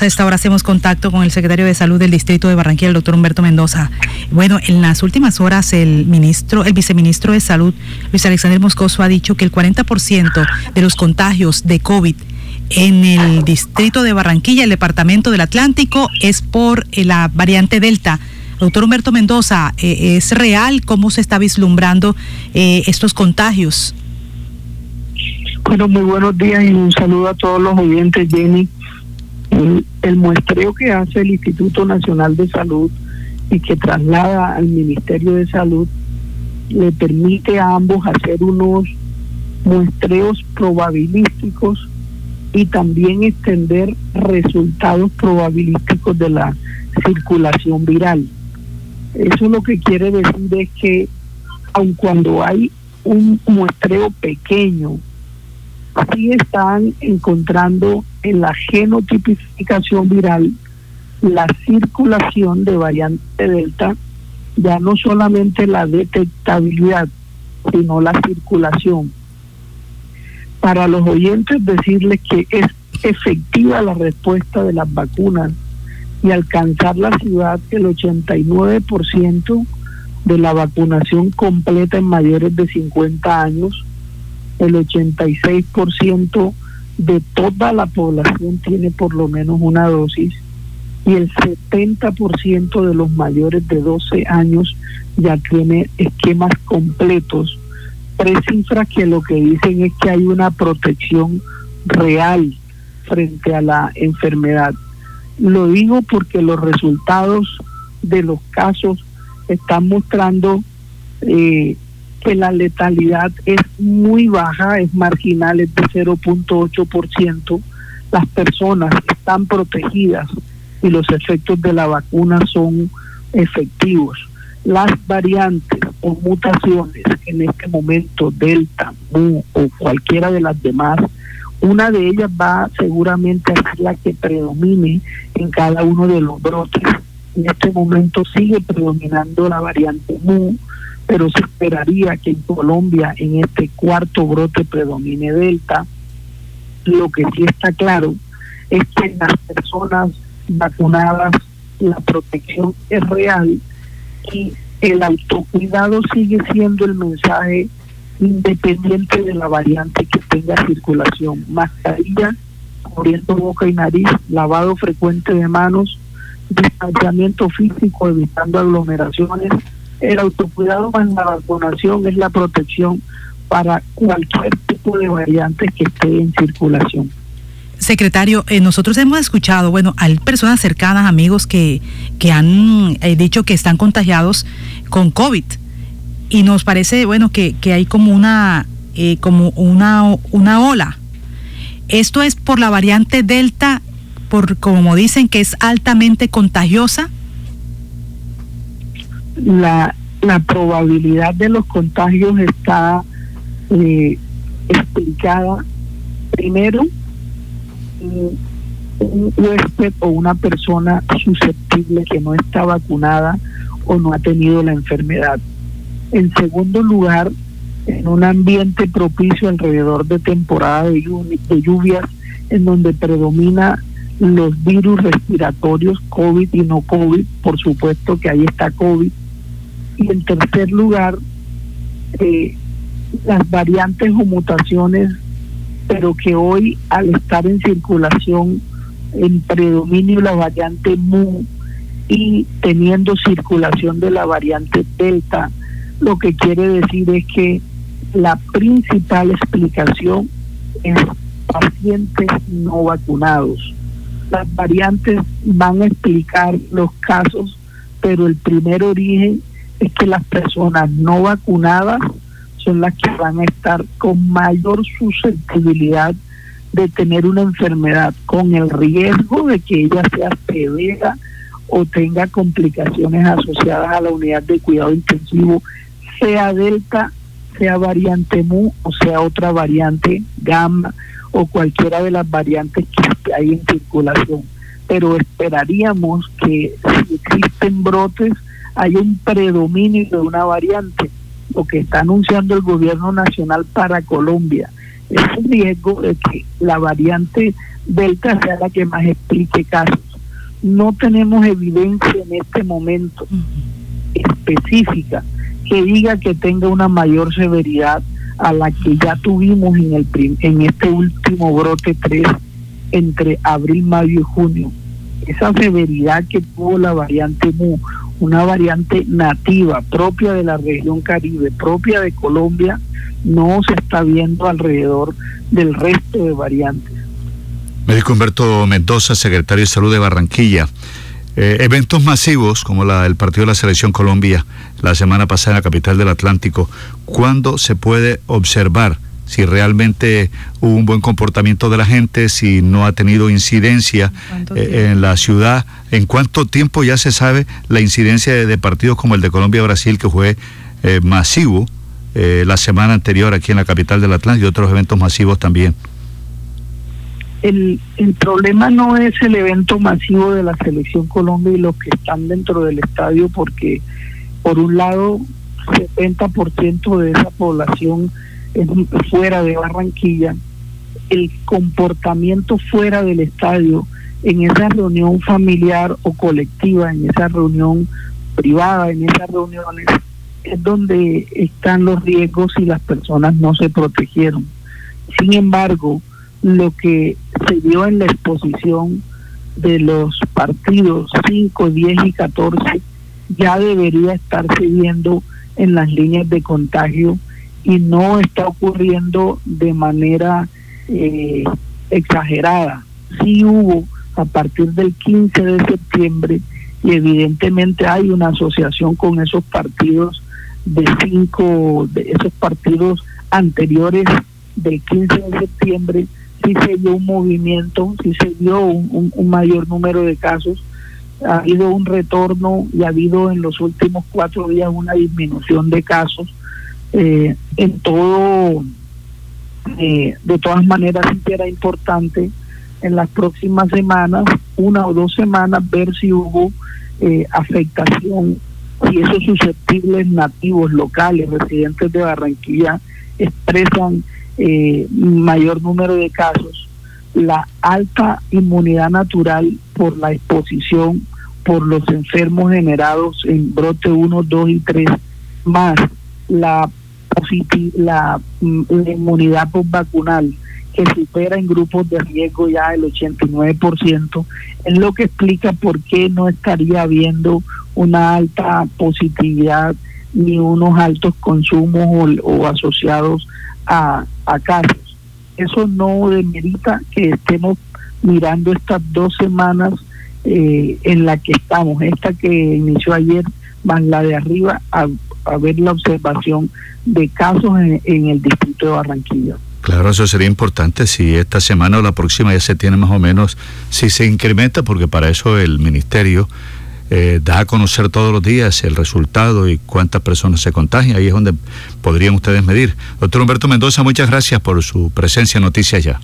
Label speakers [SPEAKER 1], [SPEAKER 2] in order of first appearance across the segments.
[SPEAKER 1] A esta hora hacemos contacto con el secretario de Salud del Distrito de Barranquilla, el doctor Humberto Mendoza. Bueno, en las últimas horas el ministro, el viceministro de Salud, Luis Alexander Moscoso, ha dicho que el 40% de los contagios de COVID en el distrito de Barranquilla, el departamento del Atlántico, es por eh, la variante Delta. Doctor Humberto Mendoza, eh, ¿es real cómo se está vislumbrando eh, estos contagios?
[SPEAKER 2] Bueno, muy buenos días y un saludo a todos los oyentes, Jenny. El, muestreo que hace el Instituto Nacional de Salud y que traslada al Ministerio de Salud le permite a ambos hacer unos muestreos probabilísticos y también extender resultados probabilísticos de la circulación viral. Eso lo que quiere decir es que aun cuando hay un muestreo pequeño sí están encontrando en la genotipificación viral la circulación de variante Delta, ya no solamente la detectabilidad, sino la circulación. Para los oyentes decirles que es efectiva la respuesta de las vacunas y alcanzar la ciudad el 89% de la vacunación completa en mayores de 50 años el 86% de toda la población tiene por lo menos una dosis y el 70% de los mayores de 12 años ya tiene esquemas completos. Tres cifras que lo que dicen es que hay una protección real frente a la enfermedad. Lo digo porque los resultados de los casos están mostrando eh, que la letalidad es muy baja, es marginal, es de 0.8%. Las personas están protegidas y los efectos de la vacuna son efectivos. Las variantes o mutaciones en este momento, Delta, Mu o cualquiera de las demás, una de ellas va seguramente a ser la que predomine en cada uno de los brotes. En este momento sigue predominando la variante Mu, pero se esperaría que en Colombia en este cuarto brote predomine Delta. Lo que sí está claro es que en las personas vacunadas la protección es real y el autocuidado sigue siendo el mensaje independiente de la variante que tenga circulación. Mascarilla, cubriendo boca y nariz, lavado frecuente de manos, distanciamiento físico, evitando aglomeraciones, el autocuidado más la vacunación es la protección para cualquier tipo de variantes que esté en circulación.
[SPEAKER 1] Secretario, eh, nosotros hemos escuchado, bueno, hay personas cercanas, amigos que, que han eh, dicho que están contagiados con COVID y nos parece, bueno, que, que hay como una, eh, como una, una ola. Esto es por la variante Delta, por como dicen que es altamente contagiosa
[SPEAKER 2] la, la probabilidad de los contagios está eh, explicada primero un huésped o una persona susceptible que no está vacunada o no ha tenido la enfermedad. En segundo lugar, en un ambiente propicio alrededor de temporada de, de lluvias, en donde predomina los virus respiratorios, COVID y no COVID, por supuesto que ahí está COVID, y en tercer lugar, eh, las variantes o mutaciones, pero que hoy al estar en circulación en predominio la variante MU y teniendo circulación de la variante Delta, lo que quiere decir es que la principal explicación es pacientes no vacunados. Las variantes van a explicar los casos, pero el primer origen es que las personas no vacunadas son las que van a estar con mayor susceptibilidad de tener una enfermedad con el riesgo de que ella sea severa o tenga complicaciones asociadas a la unidad de cuidado intensivo, sea delta, sea variante mu o sea otra variante gamma o cualquiera de las variantes que hay en circulación. Pero esperaríamos que si existen brotes, hay un predominio de una variante. Lo que está anunciando el gobierno nacional para Colombia ese riesgo de que la variante Delta sea la que más explique casos. No tenemos evidencia en este momento específica que diga que tenga una mayor severidad a la que ya tuvimos en el en este último brote 3 entre abril, mayo y junio. Esa severidad que tuvo la variante MU, una variante nativa propia de la región Caribe, propia de Colombia, no se está viendo alrededor del resto de variantes.
[SPEAKER 3] Médico Humberto Mendoza, secretario de Salud de Barranquilla. Eh, eventos masivos como la, el partido de la Selección Colombia la semana pasada en la capital del Atlántico, ¿cuándo se puede observar si realmente hubo un buen comportamiento de la gente, si no ha tenido incidencia eh, en la ciudad? ¿En cuánto tiempo ya se sabe la incidencia de, partidos como el de Colombia-Brasil, que fue eh, masivo la semana anterior aquí en la capital del Atlántico y otros eventos masivos también?
[SPEAKER 2] el, el problema no es el evento masivo de la selección Colombia y los que están dentro del estadio porque por un lado 70% de esa población es fuera de Barranquilla el comportamiento fuera del estadio en esa reunión familiar o colectiva en esa reunión privada en esas reuniones es donde están los riesgos y las personas no se protegieron. Sin embargo lo que se vio en la exposición de los partidos 5, 10 y 14 ya debería estarse viendo en las líneas de contagio y no está ocurriendo de manera eh, exagerada. Sí hubo a partir del 15 de septiembre y evidentemente hay una asociación con esos partidos de cinco, de esos partidos anteriores del 15 de septiembre sí se dio un movimiento, sí se dio un, mayor número de casos, ha habido un retorno y ha habido en los últimos cuatro días una disminución de casos. Eh, en todo, eh, de todas maneras, era importante en las próximas semanas, una o dos semanas, ver si hubo eh, afectación, si esos susceptibles nativos locales, residentes de Barranquilla, expresan eh, mayor número de casos, la alta inmunidad natural por la exposición por los enfermos generados en brote 1, 2 y 3, más la, la, mm, la inmunidad vacunal que supera en grupos de riesgo ya el 89%, es lo que explica por qué no estaría habiendo una alta positividad ni unos altos consumos o asociados a, casos. Eso no demerita que estemos mirando estas dos semanas eh, en la que estamos, esta que inició ayer, más la de arriba, a, ver la observación de casos en, el distrito de Barranquilla.
[SPEAKER 3] Claro, eso sería importante si esta semana o la próxima ya se tiene más o menos, si se incrementa, porque para eso el ministerio eh, da a conocer todos los días el resultado y cuántas personas se contagian. Ahí es donde podrían ustedes medir. Doctor Humberto Mendoza, muchas gracias por su presencia en Noticias Ya.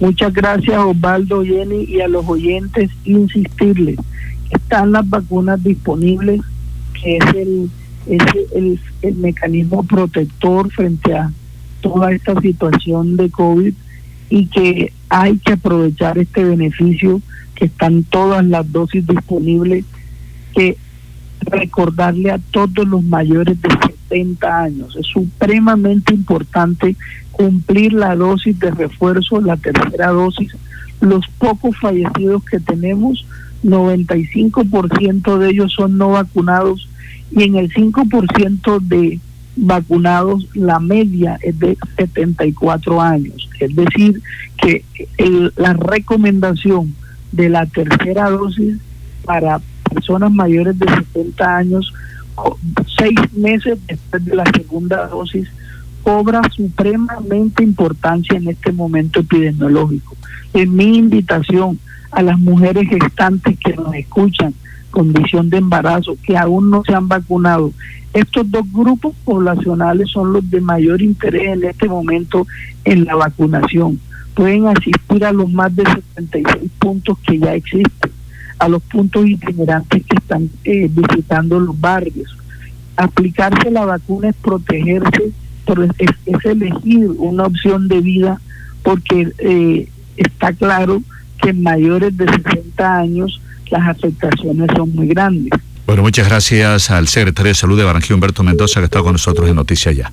[SPEAKER 2] Muchas gracias Osvaldo, Jenny y a los oyentes insistirles. Están las vacunas disponibles, es el, es el, el mecanismo protector frente a toda esta situación de COVID y que hay que aprovechar este beneficio que están todas las dosis disponibles, que recordarle a todos los mayores de 70 años. Es supremamente importante cumplir la dosis de refuerzo, la tercera dosis. Los pocos fallecidos que tenemos, 95% de ellos son no vacunados y en el 5% de vacunados la media es de 74 años. Es decir, que la recomendación de la tercera dosis para personas mayores de 70 años, seis meses después de la segunda dosis, cobra supremamente importancia en este momento epidemiológico. Es mi invitación a las mujeres gestantes que nos escuchan, condición de embarazo, que aún no se han vacunado. Estos dos grupos poblacionales son los de mayor interés en este momento en la vacunación pueden asistir a los más de 76 puntos que ya existen, a los puntos itinerantes que están eh, visitando los barrios. Aplicarse la vacuna es protegerse por, es, elegir una opción de vida porque eh, está claro que mayores de 60 años las afectaciones son muy grandes.
[SPEAKER 3] Bueno, muchas gracias al secretario de Salud de Barranquilla, Humberto Mendoza, que está con nosotros en Noticias Ya.